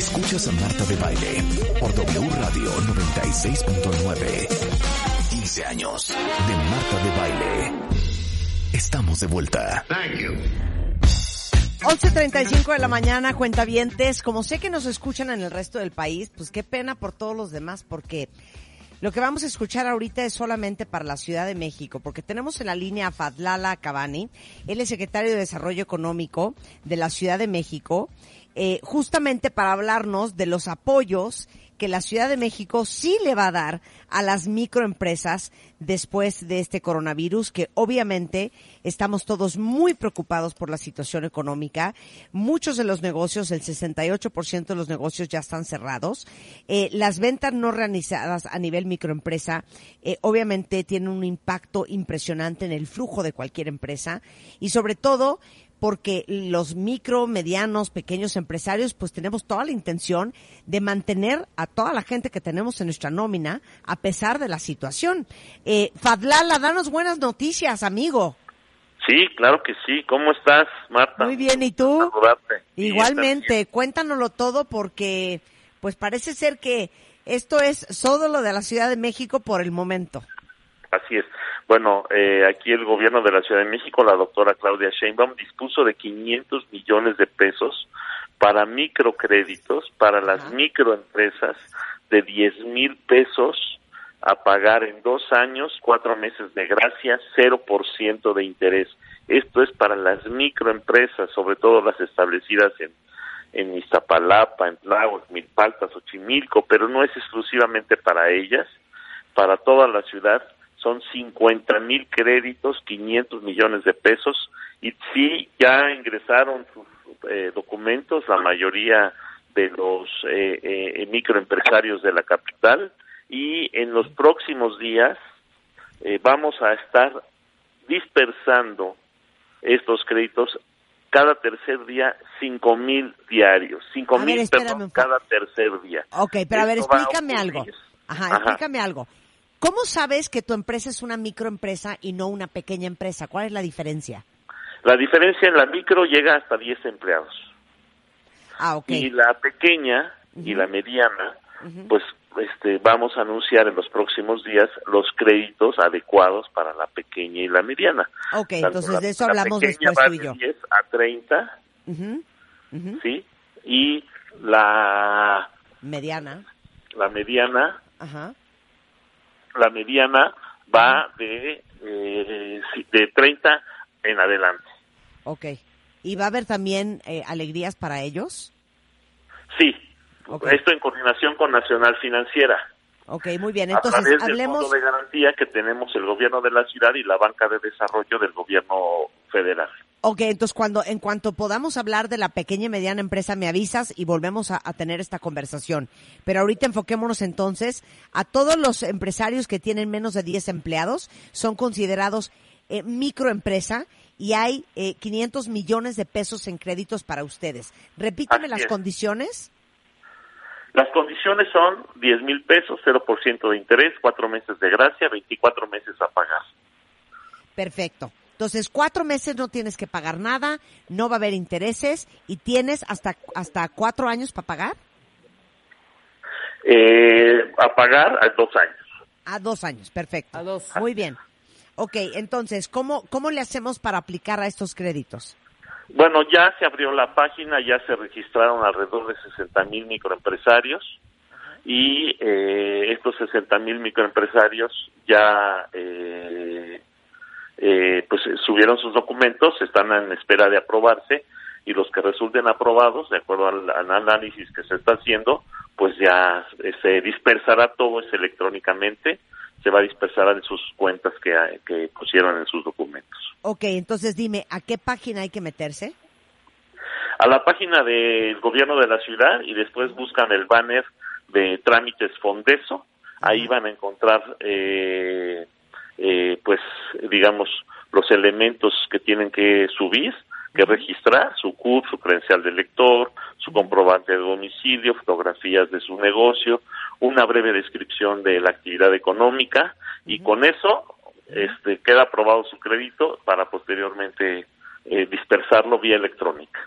Escuchas a Marta de Baile por W Radio 96.9. 15 años de Marta de Baile. Estamos de vuelta. Thank you. 11.35 de la mañana, cuentavientes. Como sé que nos escuchan en el resto del país, pues qué pena por todos los demás, porque lo que vamos a escuchar ahorita es solamente para la Ciudad de México, porque tenemos en la línea a Fadlala Cabani, él es secretario de Desarrollo Económico de la Ciudad de México, eh, justamente para hablarnos de los apoyos que la Ciudad de México sí le va a dar a las microempresas después de este coronavirus, que obviamente estamos todos muy preocupados por la situación económica. Muchos de los negocios, el 68% de los negocios ya están cerrados. Eh, las ventas no realizadas a nivel microempresa, eh, obviamente tienen un impacto impresionante en el flujo de cualquier empresa y sobre todo porque los micro, medianos, pequeños empresarios, pues tenemos toda la intención de mantener a toda la gente que tenemos en nuestra nómina a pesar de la situación. Eh, Fadlala, danos buenas noticias, amigo. Sí, claro que sí. ¿Cómo estás, Marta? Muy bien, ¿y tú? Saludarte. Igualmente, cuéntanoslo todo porque pues parece ser que esto es solo lo de la Ciudad de México por el momento. Así es. Bueno, eh, aquí el gobierno de la Ciudad de México, la doctora Claudia Sheinbaum, dispuso de 500 millones de pesos para microcréditos, para las microempresas, de 10 mil pesos a pagar en dos años, cuatro meses de gracia, 0% de interés. Esto es para las microempresas, sobre todo las establecidas en, en Iztapalapa, en Tláhuac, Milpalta, Xochimilco, pero no es exclusivamente para ellas, para toda la ciudad son 50 mil créditos, 500 millones de pesos, y sí, ya ingresaron sus eh, documentos la mayoría de los eh, eh, microempresarios de la capital, y en los próximos días eh, vamos a estar dispersando estos créditos cada tercer día cinco mil diarios, cinco mil perdón, cada tercer día. Ok, pero a ver, explícame algo. Ajá. explícame algo. ¿Cómo sabes que tu empresa es una microempresa y no una pequeña empresa? ¿Cuál es la diferencia? La diferencia en la micro llega hasta 10 empleados. Ah, ok. Y la pequeña y la mediana, pues este, vamos a anunciar en los próximos días los créditos adecuados para la pequeña y la mediana. Ok, Tanto entonces la- de eso la hablamos después va tú y de yo. 10 a 30, Ujú, ujú. ¿sí? Y la, Mediana. la mediana, Ajá. La mediana va de, eh, de 30 en adelante. Ok. ¿Y va a haber también eh, alegrías para ellos? Sí, Ok. esto en coordinación con Nacional Financiera. Ok, muy bien. a Entonces, través del hablemos... fondo de garantía que tenemos el gobierno de la ciudad y la banca de desarrollo del gobierno federal. Ok, entonces cuando, en cuanto podamos hablar de la pequeña y mediana empresa, me avisas y volvemos a, a tener esta conversación. Pero ahorita enfoquémonos entonces a todos los empresarios que tienen menos de 10 empleados, son considerados eh, microempresa y hay eh, 500 millones de pesos en créditos para ustedes. Repíteme Así las es. condiciones. Las condiciones son 10 mil pesos, 0% de interés, cuatro meses de gracia, 24 meses a pagar. Perfecto. Entonces, cuatro meses no tienes que pagar nada, no va a haber intereses y tienes hasta, hasta cuatro años para pagar. Eh, a pagar a dos años. A dos años, perfecto. A dos. Muy bien. Ok, entonces, ¿cómo, ¿cómo le hacemos para aplicar a estos créditos? Bueno, ya se abrió la página, ya se registraron alrededor de 60 mil microempresarios y eh, estos 60 mil microempresarios ya eh, eh, pues eh, subieron sus documentos, están en espera de aprobarse y los que resulten aprobados, de acuerdo al, al análisis que se está haciendo, pues ya eh, se dispersará todo eso electrónicamente, se va a dispersar en sus cuentas que, que pusieron en sus documentos. Ok, entonces dime, ¿a qué página hay que meterse? a la página del gobierno de la ciudad y después buscan el banner de trámites Fondeso. Ahí van a encontrar, eh, eh, pues, digamos, los elementos que tienen que subir, que registrar, su CUT, su credencial de lector, su comprobante de domicilio, fotografías de su negocio, una breve descripción de la actividad económica y con eso este, queda aprobado su crédito para posteriormente eh, dispersarlo vía electrónica.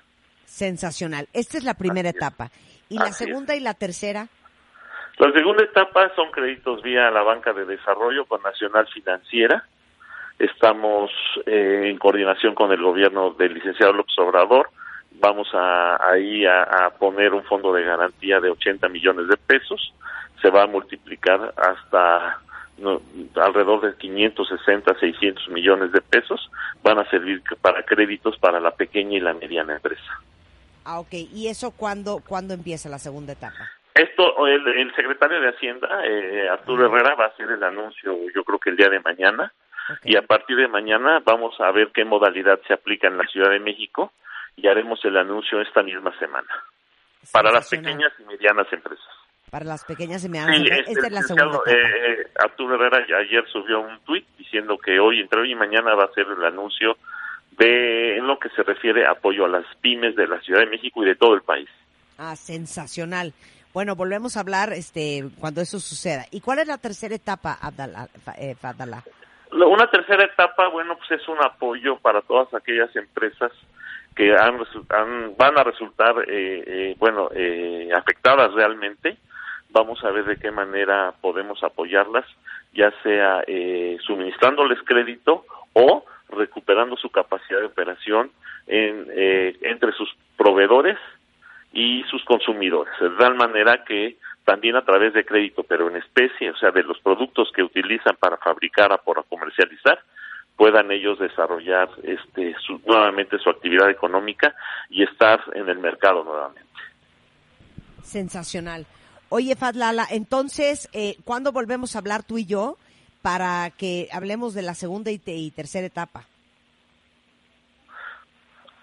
Sensacional. Esta es la primera etapa. ¿Y la segunda y la tercera? La segunda etapa son créditos vía la banca de desarrollo con Nacional Financiera. Estamos eh, en coordinación con el gobierno del licenciado López Obrador. Vamos a, ahí a, poner un fondo de garantía de 80 millones de pesos. Se va a multiplicar hasta alrededor de 560, 600 millones de pesos. Van a servir para créditos para la pequeña y la mediana empresa. Ah, ok. ¿Y eso cuándo, cuándo empieza la segunda etapa? Esto, el, secretario de Hacienda, eh, Arturo Herrera, va a hacer el anuncio, yo creo que el día de mañana, y a partir de mañana vamos a ver qué modalidad se aplica en la Ciudad de México y haremos el anuncio esta misma semana para las pequeñas y medianas empresas. Para las pequeñas y medianas empresas. Esta es la segunda etapa. Eh, Arturo Herrera ayer subió un tuit diciendo que hoy, entre hoy y mañana, va a ser el anuncio de en lo que se refiere a apoyo a las pymes de la Ciudad de México y de todo el país. Ah, sensacional. Bueno, volvemos a hablar este cuando eso suceda. ¿Y cuál es la tercera etapa, Abdallah, eh, Una tercera etapa, bueno, pues es un apoyo para todas aquellas empresas que han, van a resultar, eh, eh, bueno, afectadas realmente. Vamos a ver de qué manera podemos apoyarlas, ya sea suministrándoles crédito o recuperando su capacidad de operación en, entre sus proveedores y sus consumidores, de tal manera que también a través de crédito, pero en especie, o sea, de los productos que utilizan para fabricar o para comercializar, puedan ellos desarrollar este nuevamente su actividad económica y estar en el mercado nuevamente. Sensacional. Oye, Fadlala, entonces, eh, ¿cuándo volvemos a hablar tú y yo para que hablemos de la segunda y tercera etapa?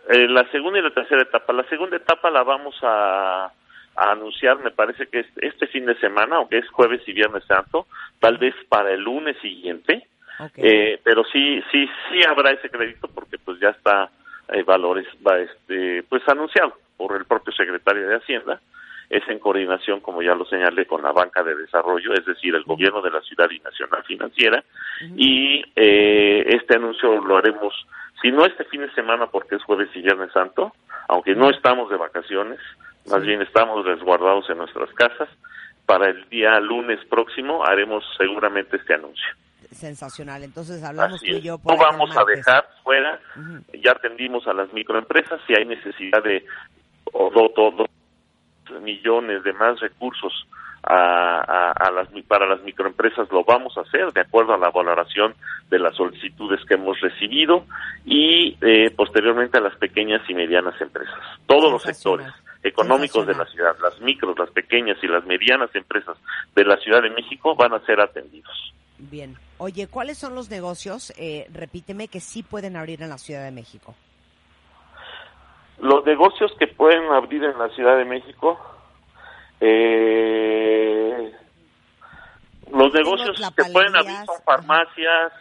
Eh, la segunda y la tercera etapa. La segunda etapa la vamos a, anunciar, me parece que este fin de semana, aunque es jueves y viernes santo, tal vez para el lunes siguiente. Eh, pero sí, sí, sí habrá ese crédito porque pues ya está eh, valores, va este, pues anunciado por el propio secretario de Hacienda. Es en coordinación, como ya lo señalé, con la banca de desarrollo, es decir, el gobierno de la ciudad y nacional financiera. Y eh, este anuncio lo haremos si no este fin de semana porque es jueves y viernes santo, aunque no estamos de vacaciones, más bien estamos resguardados en nuestras casas, para el día lunes próximo haremos seguramente este anuncio. Sensacional, entonces hablamos tú y yo No vamos a dejar fuera, ya atendimos a las microempresas, si hay necesidad de o, dos millones de más recursos a, a, las, para las microempresas lo vamos a hacer de acuerdo a la valoración de las solicitudes que hemos recibido y eh, posteriormente a las pequeñas y medianas empresas. Todos los sectores económicos de la ciudad, las micros, las pequeñas y las medianas empresas de la Ciudad de México van a ser atendidos. Bien. Oye, ¿cuáles son los negocios, eh, repíteme, que sí pueden abrir en la Ciudad de México? Los negocios que pueden abrir en la Ciudad de México eh, los negocios que pueden abrir son farmacias,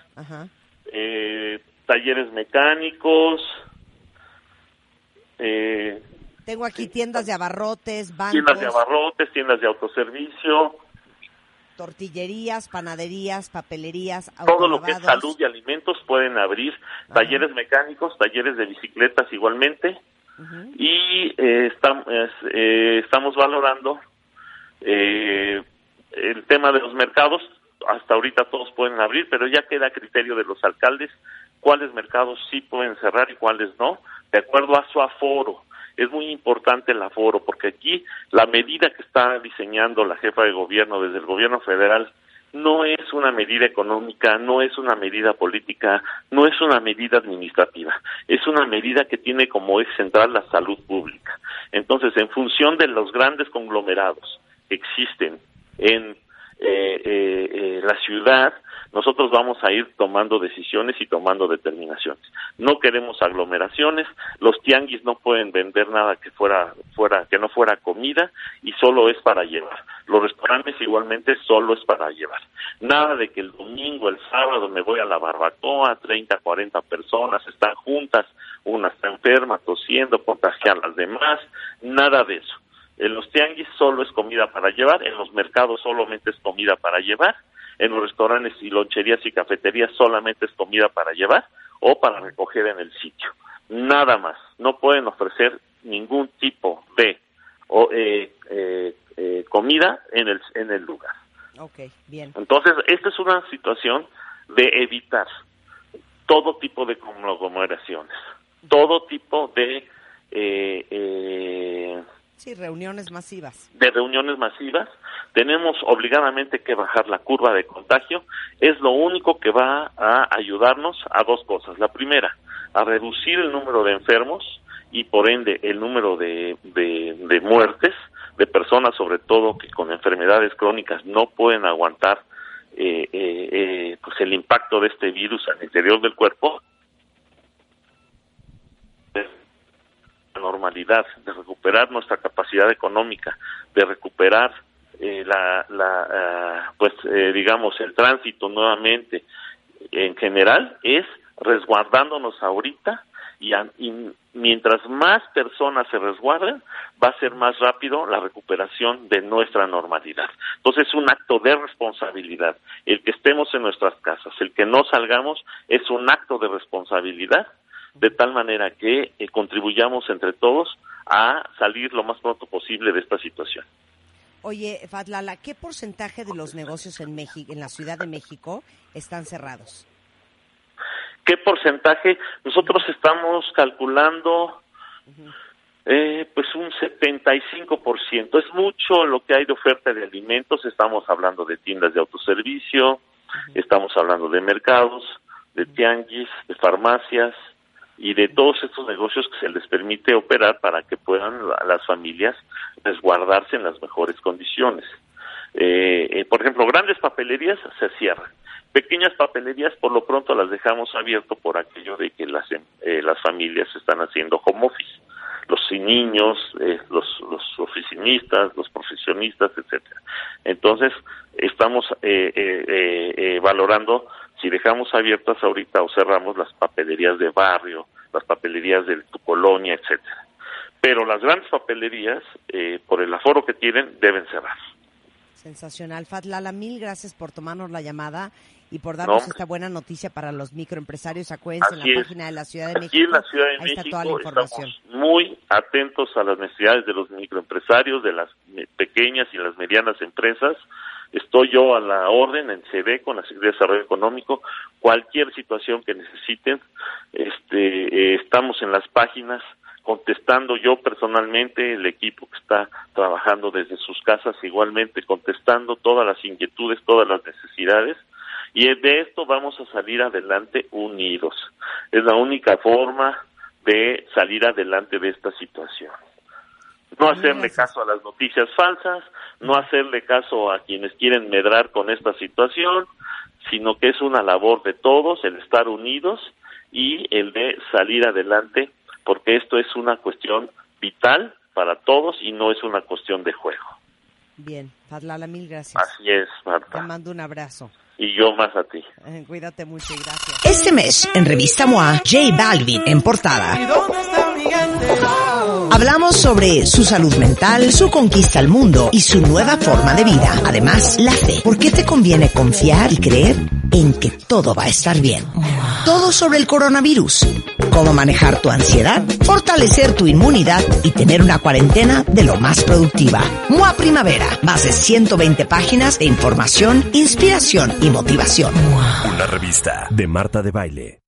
Eh, talleres mecánicos. Eh, Tengo aquí tiendas de abarrotes, bancos. Tiendas de abarrotes, tiendas de autoservicio. Tortillerías, panaderías, papelerías, Todo lo que es salud y alimentos pueden abrir. Talleres mecánicos, talleres de bicicletas igualmente. Y eh, estamos, eh, estamos valorando eh, el tema de los mercados, hasta ahorita todos pueden abrir, pero ya queda a criterio de los alcaldes cuáles mercados sí pueden cerrar y cuáles no, de acuerdo a su aforo. Es muy importante el aforo, porque aquí la medida que está diseñando la jefa de gobierno desde el gobierno federal no es una medida económica, no es una medida política, no es una medida administrativa, es una medida que tiene como eje central la salud pública. Entonces, en función de los grandes conglomerados, existen en eh, eh, eh, la ciudad, nosotros vamos a ir tomando decisiones y tomando determinaciones. No queremos aglomeraciones, los tianguis no pueden vender nada que fuera fuera que no fuera comida y solo es para llevar. Los restaurantes igualmente solo es para llevar. Nada de que el domingo, el sábado me voy a la barbacoa, 30, 40 personas están juntas, una está enferma, tosiendo, contagiar a las demás, nada de eso en los tianguis solo es comida para llevar, en los mercados solamente es comida para llevar, en los restaurantes y loncherías y cafeterías solamente es comida para llevar o para recoger en el sitio. Nada más. No pueden ofrecer ningún tipo de o, eh, eh, eh, comida en el, en el lugar. Ok, bien. Entonces, esta es una situación de evitar todo tipo de conglomeraciones, todo tipo de... Sí, reuniones masivas. de reuniones masivas, tenemos obligadamente que bajar la curva de contagio, es lo único que va a ayudarnos a dos cosas. La primera, a reducir el número de enfermos y por ende el número de, de, de muertes de personas, sobre todo que con enfermedades crónicas no pueden aguantar eh, eh, eh, pues el impacto de este virus al interior del cuerpo la normalidad, de recuperar nuestra capacidad económica, de recuperar eh, la, la ah, pues eh, digamos el tránsito nuevamente en general es resguardándonos ahorita y, y mientras más personas se resguarden va a ser más rápido la recuperación de nuestra normalidad. Entonces es un acto de responsabilidad. El que estemos en nuestras casas, el que no salgamos es un acto de responsabilidad de tal manera que eh, contribuyamos entre todos a salir lo más pronto posible de esta situación. Oye, Fatlala, ¿qué porcentaje de los negocios en México, en la Ciudad de México, están cerrados? ¿Qué porcentaje? Nosotros estamos calculando eh, pues un 75%. Es mucho lo que hay de oferta de alimentos. Estamos hablando de tiendas de autoservicio, estamos hablando de mercados, de tianguis, de farmacias y de todos estos negocios que se les permite operar para que puedan la- las familias resguardarse en las mejores condiciones. Eh, eh, por ejemplo, grandes papelerías se cierran. Pequeñas papelerías, por lo pronto, las dejamos abierto por aquello de que las, em- eh, las familias están haciendo home office. Los sin niños, eh, los, los oficinistas, los profesionistas, etcétera. Entonces, estamos eh, eh, valorando si dejamos abiertas ahorita o cerramos las papelerías de barrio, las papelerías de tu colonia, etcétera. Pero las grandes papelerías, eh, por el aforo que tienen, deben cerrar. Sensacional. Fatlala, mil gracias por tomarnos la llamada y por darnos No. esta buena noticia para los microempresarios. Acuérdense, en la es. página de la Ciudad de México. Aquí en la Ciudad de ahí está toda la México información. estamos muy atentos a las necesidades de los microempresarios, de las pequeñas y las medianas empresas. Estoy yo a la orden en CD con la Secretaría de Desarrollo Económico. Cualquier situación que necesiten, este, eh, estamos en las páginas contestando yo personalmente, el equipo que está trabajando desde sus casas igualmente, contestando todas las inquietudes, todas las necesidades y de esto vamos a salir adelante unidos. Es la única forma de salir adelante de esta situación. No hacerle Gracias. caso a las noticias falsas, no hacerle caso a quienes quieren medrar con esta situación, sino que es una labor de todos el estar unidos y el de salir adelante, porque esto es una cuestión vital para todos y no es una cuestión de juego. Bien, Fatlala, mil gracias. Así es, Te Marta. mando un abrazo. Y yo más a ti. Eh, Cuídate mucho y gracias. Este mes, en Revista MOA, J Balvin en portada. Hablamos sobre su salud mental, su conquista al mundo y su nueva forma de vida. Además, la fe. ¿Por qué te conviene confiar y creer en que todo va a estar bien? Todo sobre el coronavirus. Cómo manejar tu ansiedad, fortalecer tu inmunidad y tener una cuarentena de lo más productiva. MOA Primavera. Más de 120 páginas de información, inspiración y motivación. Una revista de Marta de Baile.